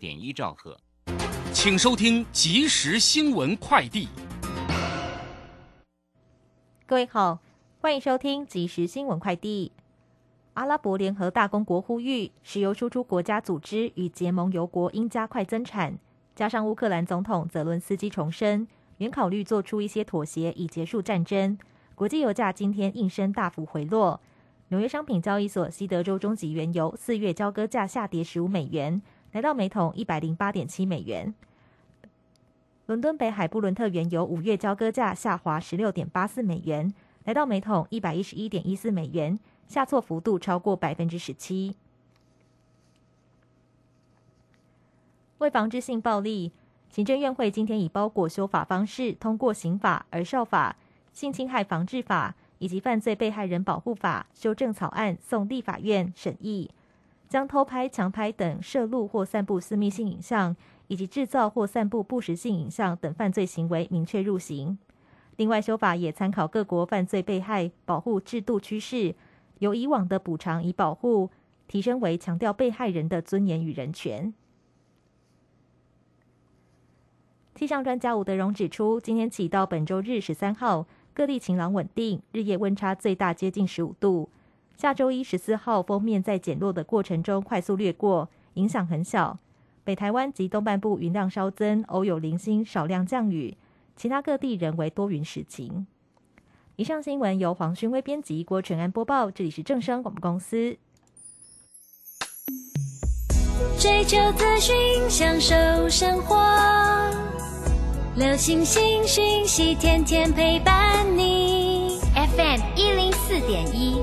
点一兆赫。请收听即时新闻快递。各位好，欢迎收听即时新闻快递。阿拉伯联合大公国呼吁，石油输出国家组织与结盟油国应加快增产。加上乌克兰总统泽伦斯基重申，原考虑做出一些妥协以结束战争。国际油价今天应声大幅回落。纽约商品交易所西德州中级原油四月交割价下跌十五美元，来到每桶一百零八点七美元。伦敦北海布伦特原油五月交割价下滑十六点八四美元，来到每桶一百一十一点一四美元，下挫幅度超过百分之十七。为防止性暴力，行政院会今天以包裹修法方式通过刑法、而少法、性侵害防治法以及犯罪被害人保护法修正草案送立法院审议，将偷拍、强拍等摄录或散布私密性影像。以及制造或散布不实性影像等犯罪行为，明确入刑。另外，修法也参考各国犯罪被害保护制度趋势，由以往的补偿以保护，提升为强调被害人的尊严与人权。气象专家吴德荣指出，今天起到本周日十三号，各地晴朗稳定，日夜温差最大接近十五度。下周一十四号，封面在减弱的过程中快速掠过，影响很小。北台湾及东半部云量稍增，偶有零星少量降雨，其他各地仍为多云时晴。以上新闻由黄勋威编辑，郭纯安播报。这里是正声广播公司。追求资讯，享受生活，流星星讯息，天天陪伴你。FM 一零四点一，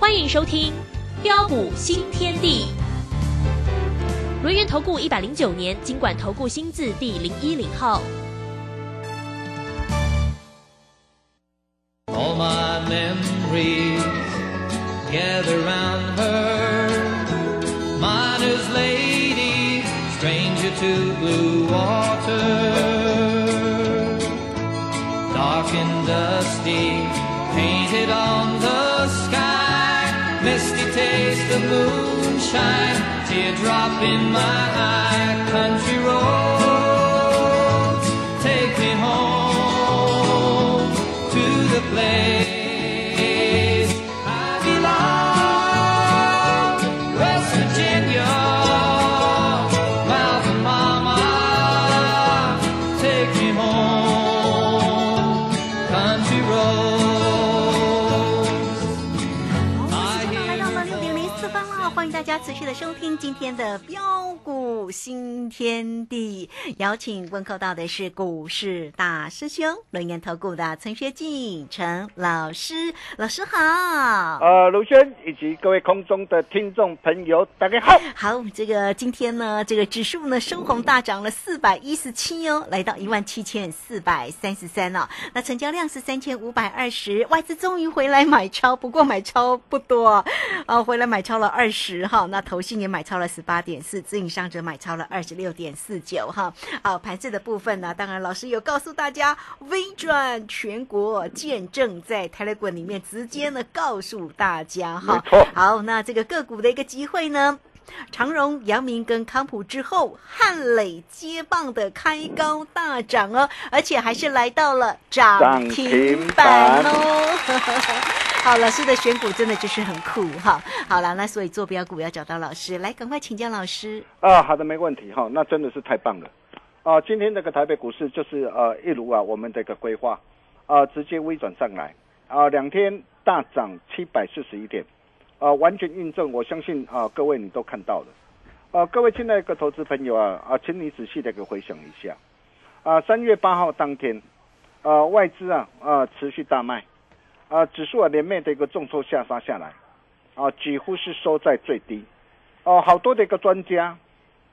欢迎收听标股新天地。轮源投顾一百零九年尽管投顾新字第零一零号。All my memories gather round moonshine, teardrop in my eye. Country road. 家持续的收听今天的标股新天地，邀请问候到的是股市大师兄轮研投顾的陈学进陈老师，老师好。呃，卢轩以及各位空中的听众朋友，大家好。好，这个今天呢，这个指数呢收红大涨了四百一十七哦，来到一万七千四百三十三了。那成交量是三千五百二十，外资终于回来买超，不过买超不多，啊，回来买超了二十哈。那投信也买超了十八点四，自营商者买超了二十六点四九哈。好，盘子的部分呢，当然老师有告诉大家，微转全国见证在 Telegram 里面直接呢告诉大家哈。好，那这个个股的一个机会呢？长荣、阳明跟康普之后，汉磊接棒的开高大涨哦，而且还是来到了涨停板哦。好，老师的选股真的就是很酷哈。好了，那所以坐标股要找到老师，来赶快请教老师。啊，好的，没问题哈，那真的是太棒了。啊，今天这个台北股市就是呃，一如啊我们这个规划，啊，直接微转上来，啊，两天大涨七百四十一点，啊，完全印证，我相信啊，各位你都看到了。啊，各位亲爱的投资朋友啊，啊，请你仔细的给回想一下，啊，三月八号当天，啊，外资啊啊持续大卖，啊，指数啊连袂的一个重挫下杀下来，啊，几乎是收在最低，哦、好多的一个专家，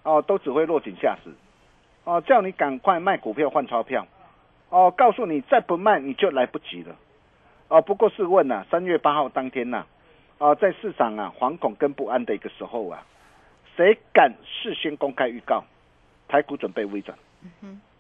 哦、都只会落井下石，哦、叫你赶快卖股票换钞票，哦、告诉你再不卖你就来不及了，哦、不过试问呐、三月八号当天呐、啊，在市场啊惶恐跟不安的一个时候啊，谁敢事先公开预告台股准备微转？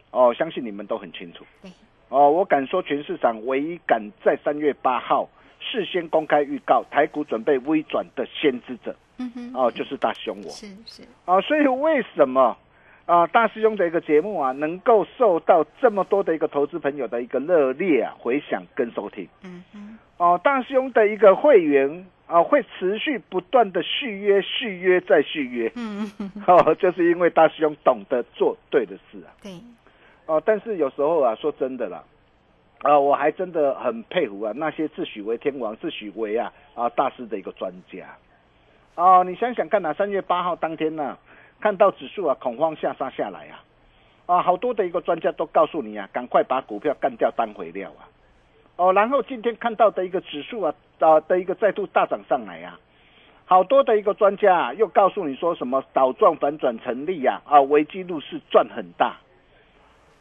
哦，相信你们都很清楚。对。哦，我敢说，全市场唯一敢在三月八号事先公开预告台股准备微转的先知者，嗯哼，哦，就是大师兄我。是是，啊，所以为什么啊大师兄的一个节目啊，能够受到这么多的一个投资朋友的一个热烈啊回响跟收听？嗯哼，哦，大师兄的一个会员啊，会持续不断的续约、续约再续约。嗯哼，哦，就是因为大师兄懂得做对的事啊。对，哦，但是有时候啊，说真的啦，啊，我还真的很佩服啊那些自诩为天王、自诩为啊啊大师的一个专家。哦，你想想看呐、三月八号当天呢、看到指数啊恐慌下杀下来啊，啊，好多的一个专家都告诉你啊，赶快把股票干掉当回料啊。哦，然后今天看到的一个指数啊啊的一个再度大涨上来啊，好多的一个专家啊又告诉你说什么倒转反转成立啊啊，危机入市赚很大。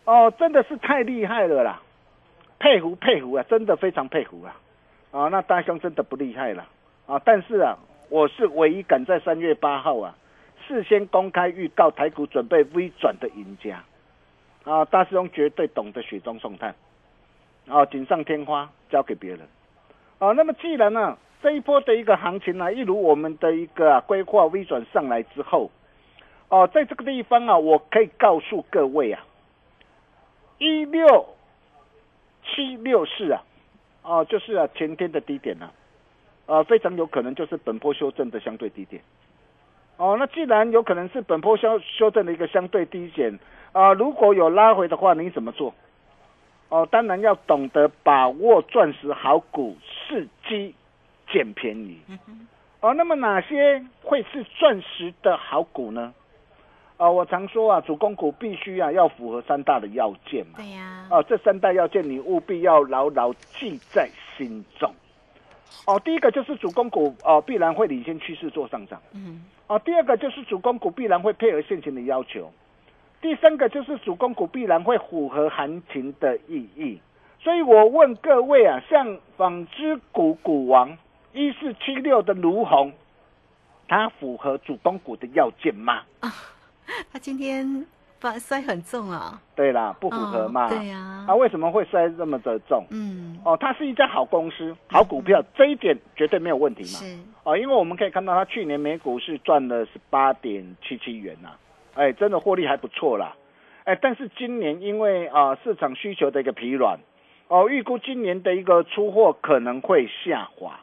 哦，真的是太厉害了啦，佩服佩服啊，真的非常佩服啊！啊，那大兄真的不厉害了啊！但是啊，我是唯一敢在三月八号啊，事先公开预告台股准备微转的赢家啊！大师兄绝对懂得雪中送炭啊，锦上添花交给别人啊。那么既然呢、这一波的一个行情呢、一如我们的一个、啊、规划微转上来之后，哦、在这个地方啊，我可以告诉各位啊。一六七六四啊，哦、就是啊前天的低点呐、啊，非常有可能就是本波修正的相对低点。哦，那既然有可能是本波修修正的一个相对低点啊、如果有拉回的话，你怎么做？哦，当然要懂得把握钻石好股，伺机捡便宜。哦，那么哪些会是钻石的好股呢？啊、我常说啊，主攻股必须啊要符合三大的要件嘛。对呀，哦，这三大要件你务必要牢牢记在心中。哦，第一个就是主攻股哦必然会领先趋势做上涨。嗯，哦，第二个就是主攻股必然会配合现行的要求。第三个就是主攻股必然会符合行情的意义。所以我问各位啊，像纺织股股王一四七六的卢红，它符合主攻股的要件吗？他今天把摔很重啊，对啦，不符合嘛。哦对呀啊，为什么会摔这么的重？嗯，哦，它是一家好公司、好股票，这一点绝对没有问题嘛。是，哦，因为我们可以看到，它去年每股是赚了十八点七七元呐、哎，真的获利还不错啦。哎，但是今年因为啊、市场需求的一个疲软，哦，预估今年的一个出货可能会下滑。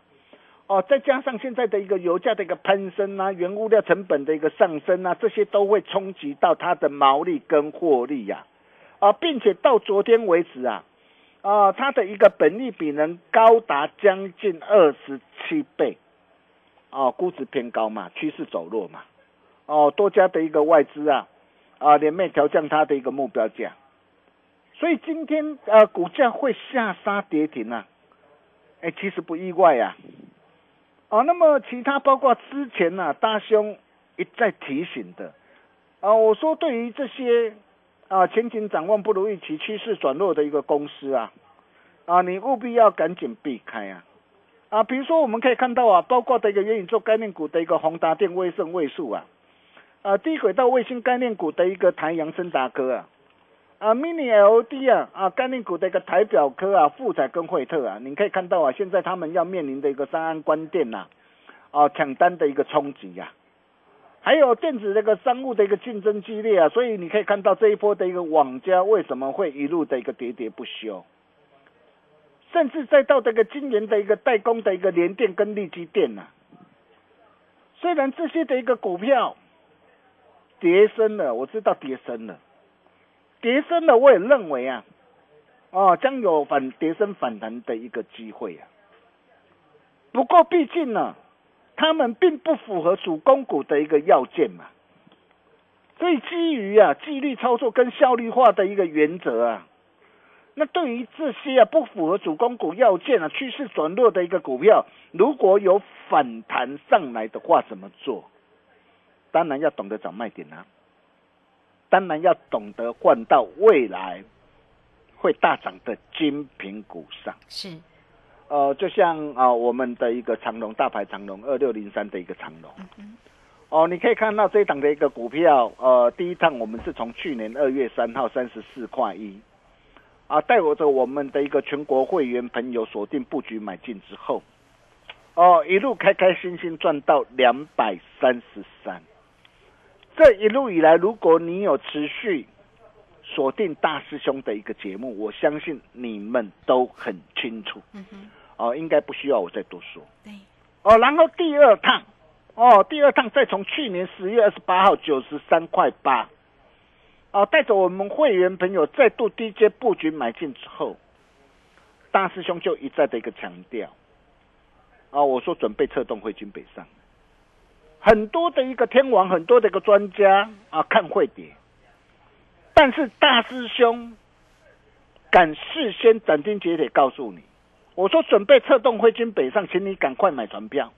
哦，再加上现在的一个油价的一个攀升啊，原物料成本的一个上升啊，这些都会冲击到它的毛利跟获利呀、啊，并且到昨天为止啊，啊，它的一个本利比能高达将近二十七倍，哦，估值偏高嘛，趋势走弱嘛，哦，多家的一个外资啊，啊，连袂调降它的一个目标价，所以今天呃股价会下杀跌停啊，哎，其实不意外啊，啊，那么其他包括之前呢、大兄一再提醒的，啊，我说对于这些啊前景展望不如预期、趋势转弱的一个公司啊，啊，你务必要赶紧避开啊。啊，比如说我们可以看到啊，包括的一个元宇宙概念股的一个宏达电、威盛、位数啊，啊，低轨道卫星概念股的一个台阳森达科啊，啊，mini LED 啊，啊，概念股的一个台表科啊，富彩跟惠特啊，你可以看到啊，现在他们要面临的一个三安关店呐、啊，抢单的一个冲击呀、还有电子这个商务的一个竞争激烈啊，所以你可以看到这一波的一个网家为什么会一路的一个喋喋不休。甚至再到这个今年的一个代工的一个联电跟利基电呐、虽然这些的一个股票跌升了，我知道跌升了，跌升了，我也认为啊，哦，将有反跌升反弹的一个机会啊。不过毕竟呢，他们并不符合主攻股的一个要件嘛，所以基于啊纪律操作跟效率化的一个原则啊，那对于这些啊不符合主攻股要件啊趋势转弱的一个股票，如果有反弹上来的话，怎么做？当然要懂得找卖点啊，当然要懂得换到未来会大涨的精品股上。是，呃，就像啊、我们的一个长隆大牌长隆二六零三的一个长隆，哦，你可以看到这一档的一个股票，呃，第一趟我们是从去年二月三号三十四块一，啊，带我着我们的一个全国会员朋友锁定布局买进之后，哦，一路开开心心赚到两百三十三。这一路以来，如果你有持续锁定大师兄的一个节目，我相信你们都很清楚。嗯哼，哦，应该不需要我再多说。对，哦，然后第二趟，哦，第二趟再从去年十月二十八号九十三块八，哦，带着我们会员朋友再度低阶布局买进之后，大师兄就一再的一个强调，啊、我说准备策动汇金北上，很多的一个天王，很多的一个专家啊看会跌，但是大师兄敢事先斩钉截铁告诉你。我说准备策动汇金北上，请你赶快买船票，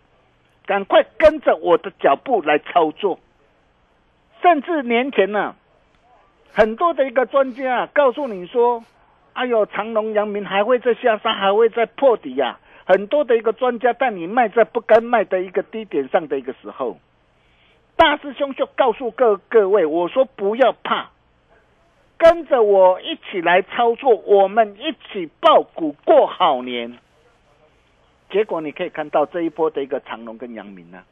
赶快跟着我的脚步来操作。甚至年前呢、很多的一个专家、啊、告诉你说：“哎呦，长隆、阳明还会再下杀，还会再破底呀、很多的一个专家带你卖在不该卖的一个低点上的一个时候，大师兄就告诉各各位，我说不要怕，跟着我一起来操作，我们一起爆股过好年。结果你可以看到这一波的一个长隆跟阳明呢、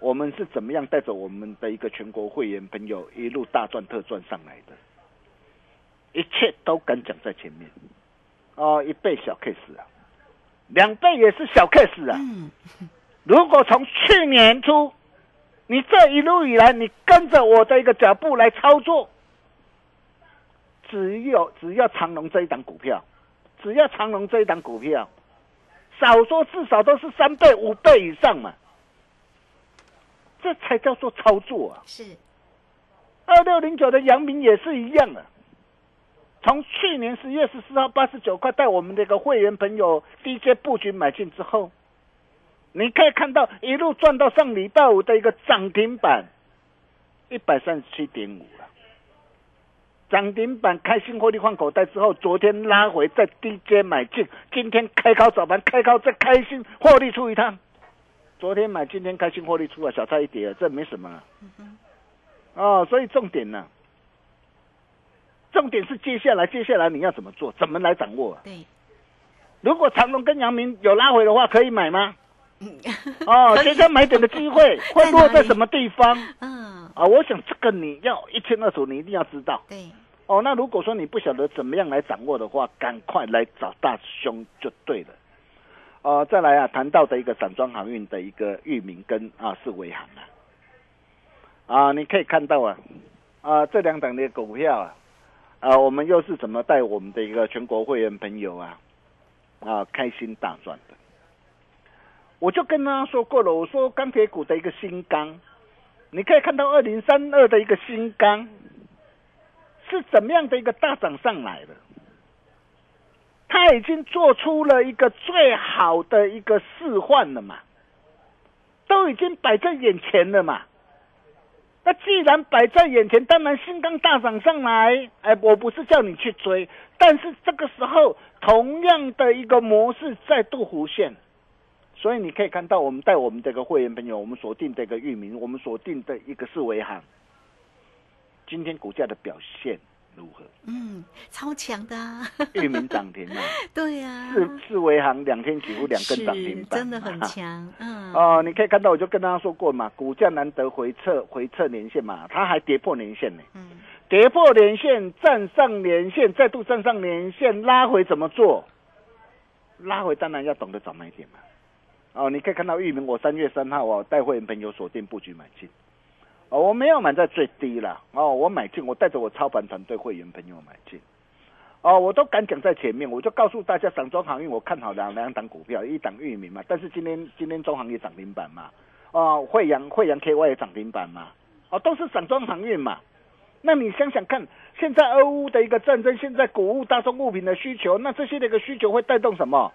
我们是怎么样带着我们的一个全国会员朋友一路大赚特赚上来的，一切都敢讲在前面。哦，一倍小 case 啊，两倍也是小 case 啊。嗯，如果从去年初，你这一路以来，你跟着我的一个脚步来操作，只有只要长隆这一档股票，只要长隆这一档股票，少说至少都是三倍、五倍以上嘛，这才叫做操作啊！是，二六零九的阳明也是一样的，从去年十月十四号八十九块带我们的一个会员朋友 DJ 布局买进之后，你可以看到一路赚到上礼拜五的一个涨停板，一百三十七点五了。涨停板开心获利换口袋之后，昨天拉回再 DJ 买进，今天开高早盘开高再开心获利出一趟。昨天买，今天开心获利出啊，小菜一碟啊，这没什么啊。哦，所以重点呢、重点是接下来，接下来你要怎么做，怎么来掌握、啊？对，如果长隆跟阳明有拉回的话，可以买吗？嗯，哦，可以现在买点的机会 会落在什么地方？嗯，啊，我想这个你要一清二楚，你一定要知道。对，哦，那如果说你不晓得怎么样来掌握的话，赶快来找大师兄就对了。呃，再来啊，谈到的一个散装航运的一个域名跟啊是维航啊，啊，你可以看到啊，啊这两档的股票啊，啊我们又是怎么带我们的一个全国会员朋友啊，啊开心大赚的。我就跟他说过了，我说钢铁股的一个新钢，你可以看到二零三二的一个新钢是怎么样的一个大涨上来的。他已经做出了一个最好的一个示范了嘛，都已经摆在眼前了嘛。那既然摆在眼前，当然新钢大涨上来，哎，我不是叫你去追，但是这个时候同样的一个模式再度浮现，所以你可以看到，我们带我们这个会员朋友，我们锁定这个域名，我们锁定的一个是维行，今天股价的表现如何？嗯，超强的啊，域名涨停 啊，对呀，四四维行两天几乎两根涨停板，真的很强，嗯，哦，你可以看到，我就跟大家说过嘛，股价难得回撤回撤年线嘛，它还跌破年线呢，嗯，跌破年线，站上年线，再度站上年线，拉回怎么做？拉回当然要懂得找买点嘛。哦，你可以看到域名，我三月三号哦带会员朋友锁定布局买进。哦，我没有买在最低了。哦，我买进，我带着我操盘团队会员朋友买进。哦，我都敢讲在前面，我就告诉大家，散装航运我看好两两档股票，一档域名嘛，但是今天今天中航也涨停板嘛，哦，惠阳惠阳 KY 也涨停板嘛，哦，都是散装航运嘛。那你想想看，现在俄乌的一个战争，现在谷物、大宗物品的需求，那这些的一个需求会带动什么？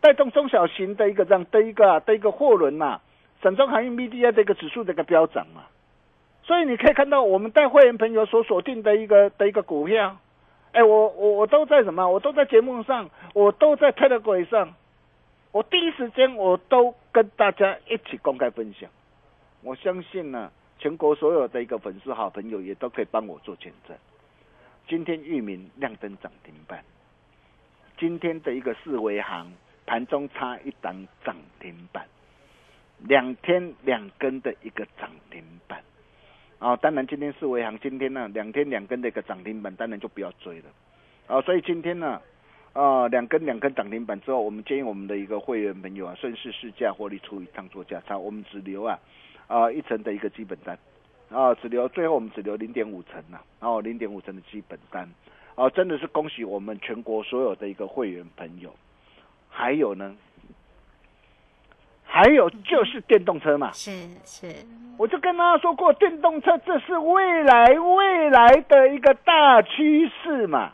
带动中小型的一个这样的一个的一个货轮嘛，散装航运 BDI 的一个指数的一个飙涨嘛。所以你可以看到，我们带会员朋友所锁定的一个的一个股票，哎，我我我都在什么？我都在节目上，我都在 tele 會上，我第一时间我都跟大家一起公开分享。我相信呢，全国所有的一个粉丝好朋友也都可以帮我做见证。今天域名亮灯涨停板，今天的一个四维行盘中差一档涨停板，两天两根的一个涨停板。啊、当然今天四维行今天呢两天两根的一个涨停板，当然就不要追了。啊、所以今天呢，啊、两根两根涨停板之后，我们建议我们的一个会员朋友啊，顺势试价获利出一趟做价差，我们只留啊啊、一层的一个基本单，啊、只留最后我们只留零点五层呐，然后零点五层的基本单，啊、真的是恭喜我们全国所有的一个会员朋友，还有呢，还有就是电动车嘛，是是，我就跟大家说过，电动车这是未来未来的一个大趋势嘛。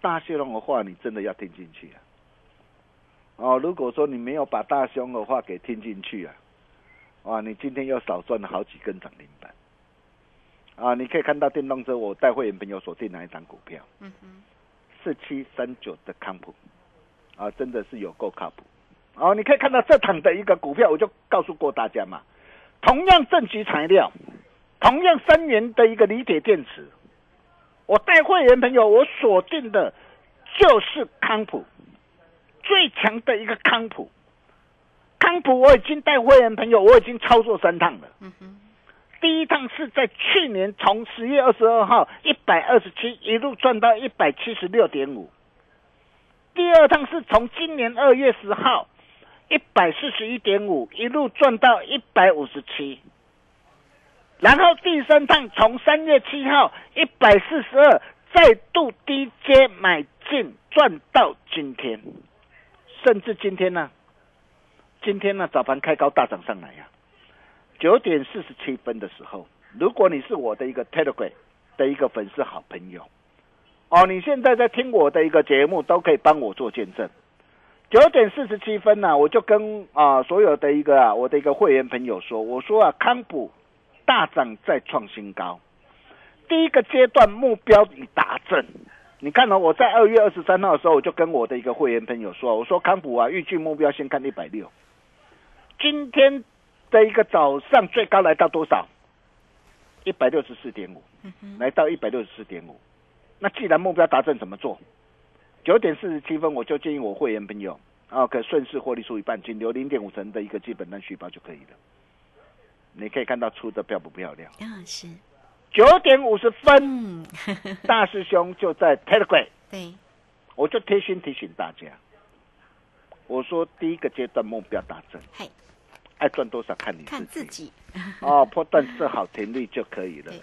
大兄的话，你真的要听进去啊！哦，如果说你没有把大兄的话给听进去啊，哇，你今天又少赚了好几根涨停板。啊，你可以看到电动车，我带会员朋友锁定哪一档股票？嗯哼，四七三九的康普，啊，真的是有够靠谱。哦，你可以看到这档的一个股票，我就告诉过大家嘛，同样正极材料，同样三元的一个锂铁电池，我带会员朋友，我锁定的就是康普，最强的一个康普。康普我已经带会员朋友，我已经操作三趟了。嗯，第一趟是在去年从十月二十二号一百二十七一路赚到一百七十六点五，第二趟是从今年二月十号一百四十一点五一路赚到一百五十七，然后第三趟从三月七号一百四十二再度低阶买进赚到今天，甚至今天呢，今天呢早盘开高大涨上来呀、九点四十七分的时候，如果你是我的一个 Telegram 的一个粉丝好朋友，哦，你现在在听我的一个节目，都可以帮我做见证。九点四十七分呢、我就跟啊、所有的一个啊我的一个会员朋友说，我说啊康普大涨再创新高，第一个阶段目标已达阵。你看呢、我在二月二十三号的时候，我就跟我的一个会员朋友说，我说康普啊，预计目标先看一百六。今天的一个早上最高来到多少？一百六十四点五，来到一百六十四点五。那既然目标达成，怎么做？九点四十七分，我就建议我会员朋友啊，可以顺势获利出一半，仅留零点五成的一个基本单续报就可以了。你可以看到出的漂不漂亮？啊是，九点五十分，嗯，大师兄就在 Telegram，对，我就贴心提醒大家，我说第一个阶段目标达成，嗨，爱赚多少看你看自己。哦，破断设好停率就可以了。对。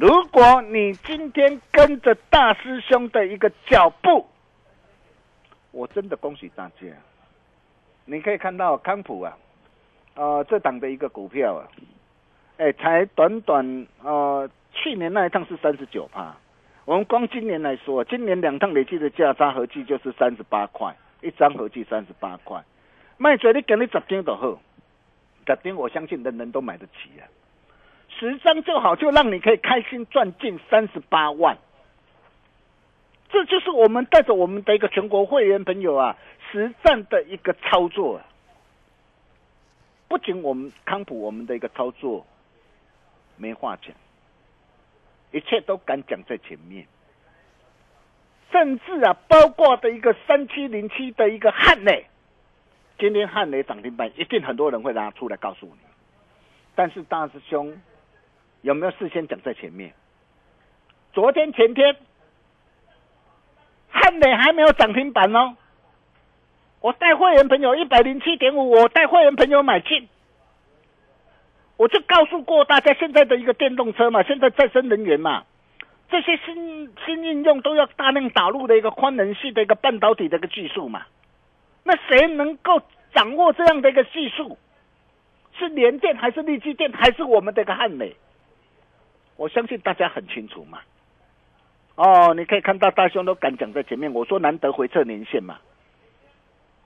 如果你今天跟着大师兄的一个脚步，我真的恭喜大家。你可以看到康普啊，呃，这档的一个股票啊，哎，才短短呃，去年那一趟是三十九趴，我们光今年来说，今年两趟累计的价差合计就是三十八块，一张合计三十八块，卖嘴你给你十张都好，十张我相信人人都买得起啊。十张就好，就让你可以开心赚进三十八万。这就是我们带着我们的一个全国会员朋友啊，实战的一个操作、啊。不仅我们康普我们的一个操作没话讲，一切都敢讲在前面，甚至啊，包括的一个三七零七的一个汉雷，今天汉雷涨停板，一定很多人会拿出来告诉你。但是大师兄有没有事先讲在前面？昨天前天，汉磊还没有涨停板哦，我带会员朋友一百零七点五，我带会员朋友买进。我就告诉过大家，现在的一个电动车嘛，现在再生能源嘛，这些新新应用都要大量导入的一个宽能系的一个半导体的一个技术嘛。那谁能够掌握这样的一个技术？是联电还是立基电还是我们的一个汉美？我相信大家很清楚嘛。哦，你可以看到大兄都敢讲在前面，我说难得回测年限嘛，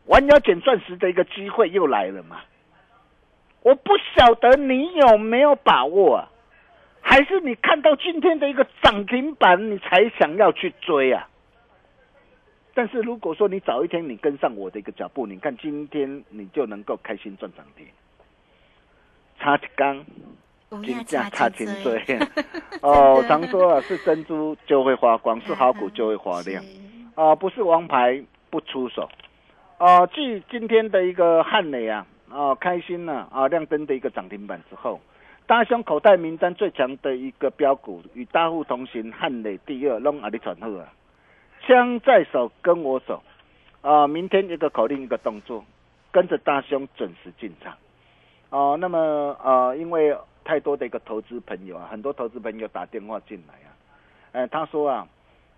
弯腰捡钻石的一个机会又来了嘛。我不晓得你有没有把握啊？还是你看到今天的一个涨停板，你才想要去追啊？但是如果说你早一天你跟上我的一个脚步，你看今天你就能够开心赚涨停，差一缸，金价差千岁。哦，常说啊，是珍珠就会发光，是好股就会发亮，啊，不是王牌不出手。啊，继今天的一个汉磊啊。啊，开心了啊！亮灯的一个涨停板之后，大兄口袋名单最强的一个标股，与大户同行，汉磊第二，弄阿里传后啊，枪在手，跟我走啊！明天一个口令，一个动作，跟着大兄准时进场哦。那么呃，因为太多的一个投资朋友啊，很多投资朋友打电话进来啊，哎，他说啊，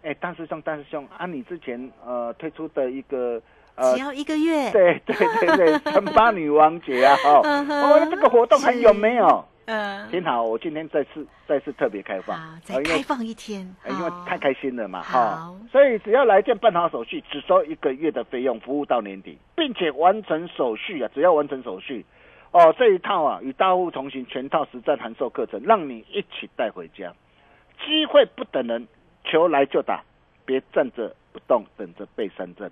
哎，大师兄，大师兄，啊，你之前呃推出的一个。呃只要一个月，对对对对，城巴 女王节啊！哈，哦，这个活动还有没有？嗯，挺好。我今天再次再次特别开放，再开放一天，因为太开心了嘛！哈，所以只要来电办好手续，只收一个月的费用，服务到年底，并且完成手续啊！只要完成手续，哦，这一套啊，与大户同行全套实战函授课程，让你一起带回家。机会不等人，球来就打，别站着不动，等着被三振。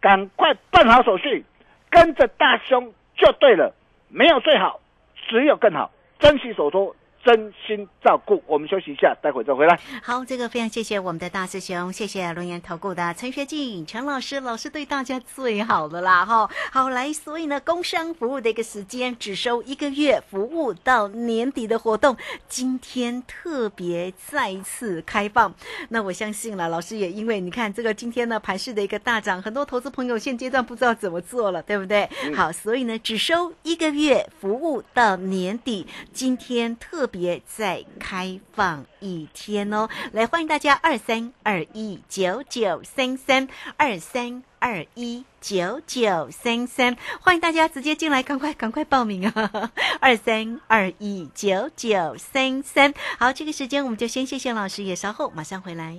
赶快办好手续，跟着大兄就对了。没有最好，只有更好。珍惜手中。真心照顾，我们休息一下，待会再回来。好，这个非常谢谢我们的大师兄，谢谢龙岩投顾的陈学静陈老师，老师对大家最好的啦哈。好来，所以呢，工商服务的一个时间只收一个月，服务到年底的活动，今天特别再次开放。那我相信了，老师也因为你看这个今天呢盘市的一个大涨，很多投资朋友现阶段不知道怎么做了，对不对？好，所以呢，只收一个月，服务到年底，今天特。别再开放一天哦！来欢迎大家二三二一九九三三二三二一九九三三，欢迎大家直接进来，赶快赶快报名啊！二三二一九九三三，好，这个时间我们就先谢谢老师，也稍后马上回来。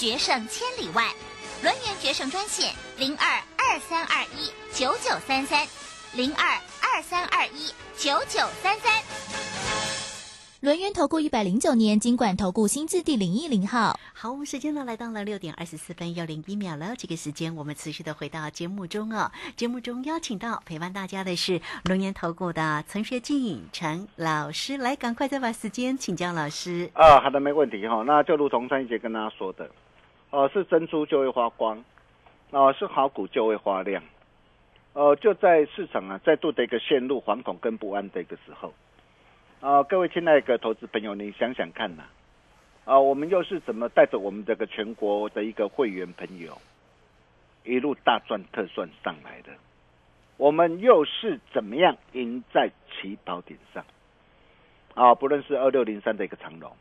决胜千里外。轮源决胜专线零二二三二一九九三三零二二三二一九九三三。轮源投顾一百零九年金管投顾新字第零一零号，好，我们时间呢来到了六点二十四分又零一秒了。这个时间我们持续的回到节目中哦，节目中邀请到陪伴大家的是轮源投顾的陈学进陈老师，来赶快再把时间请教老师。啊，好的，没问题哈。那就如同上一节跟大家说的，哦，是珍珠就会发光，哦，是好股就会发亮，呃，就在市场啊再度的一个陷入惶恐跟不安的一个时候。啊，各位亲爱的投资朋友，你想想看呐，啊，我们又是怎么带着我们这个全国的一个会员朋友一路大赚特赚上来的？我们又是怎么样赢在起跑点上？啊，不论是二六零三的一个长龙，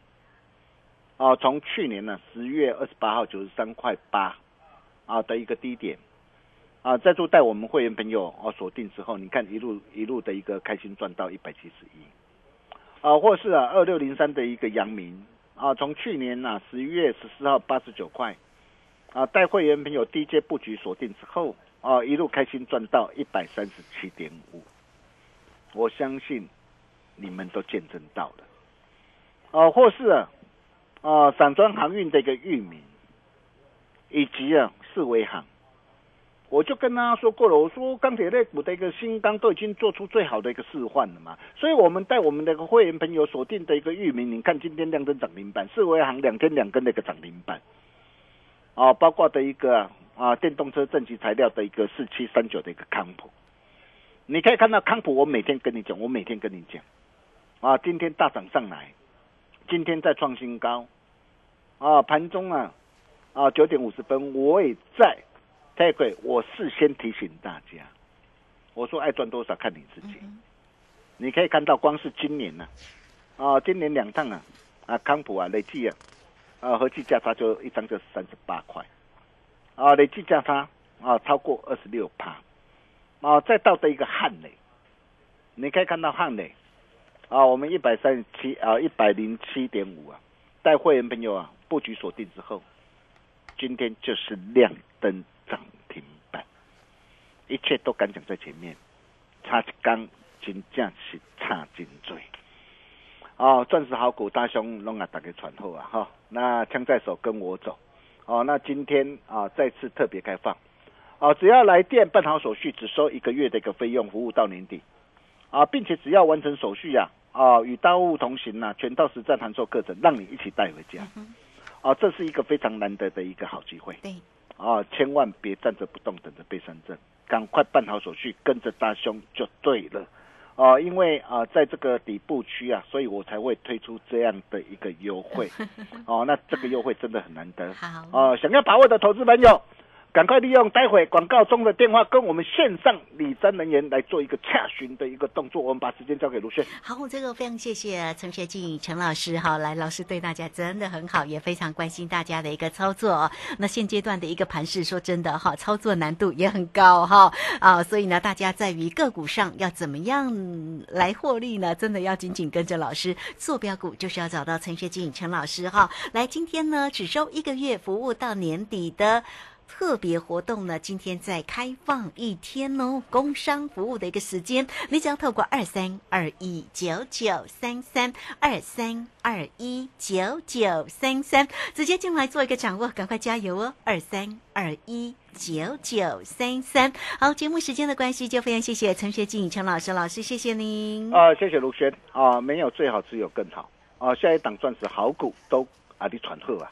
啊，从去年呢十月二十八号九十三块八啊的一个低点，啊，再度带我们会员朋友啊锁定之后，你看一路一路的一个开心赚到一百七十一。啊，或是啊二六零三的一个阳明啊，从去年呐十一月十四号八十九块啊，带会员朋友低阶布局锁定之后啊，一路开心赚到一百三十七点五，我相信你们都见证到了。啊，或是啊啊散装航运的一个域名，以及啊四维行。我就跟大家说过了，我说钢铁类股的一个新钢都已经做出最好的一个示范了嘛，所以我们带我们的一个会员朋友锁定的一个域名，你看今天亮灯涨停板，四维行两天两根的一个涨停板，啊，包括的一个啊电动车正极材料的一个四七三九的一个康普，你可以看到康普，我每天跟你讲，我每天跟你讲，啊，今天大涨上来，今天再创新高，啊，盘中啊啊九点五十分，我也在。太贵，我事先提醒大家，我说爱赚多少看你自己。你可以看到，光是今年呢、啊，今年两趟啊，啊康普啊累计啊，啊合计价差就一张就三十八块，啊累计价差啊超过二十六趴，啊再到的一个汉磊，你可以看到汉磊，啊我们一百三十七啊一百零七点五啊，带会员朋友啊布局锁定之后，今天就是亮灯。涨停板，一切都敢讲在前面，差一刚真正是差真多。哦，钻石好股大兄弄啊，大家传后啊哈。那枪在手跟我走。哦，那今天啊再次特别开放。哦，只要来电办好手续，只收一个月的一个费用，服务到年底。啊，并且只要完成手续呀，啊与大物同行呐，全套实战函授课程，让你一起带回家。啊，这是一个非常难得的一个好机会。对。啊，千万别站着不动，等着被三证，赶快办好手续，跟着大兄就对了。啊，因为啊，在这个底部区啊，所以我才会推出这样的一个优惠。哦，那这个优惠真的很难得。好。哦，想要把握的投资朋友，赶快利用待会广告中的电话，跟我们线上理专人员来做一个洽询的一个动作。我们把时间交给卢轩。好，这个非常谢谢陈学静陈老师哈，来老师对大家真的很好，也非常关心大家的一个操作。那现阶段的一个盘势，说真的哈，操作难度也很高哈啊，所以呢，大家在于个股上要怎么样来获利呢？真的要紧紧跟着老师做标股，就是要找到陈学静陈老师哈。来，今天呢只收一个月服务到年底的。特别活动呢，今天在开放一天哦，工商服务的一个时间，你只要透过二三二一九九三三二三二一九九三三直接进来做一个掌握，赶快加油哦，二三二一九九三三。好，节目时间的关系，就非常谢谢陈学静陈老师，老师谢谢您。啊，谢谢卢轩啊，没有最好，只有更好啊，下一档钻石好股都啊你传贺啊。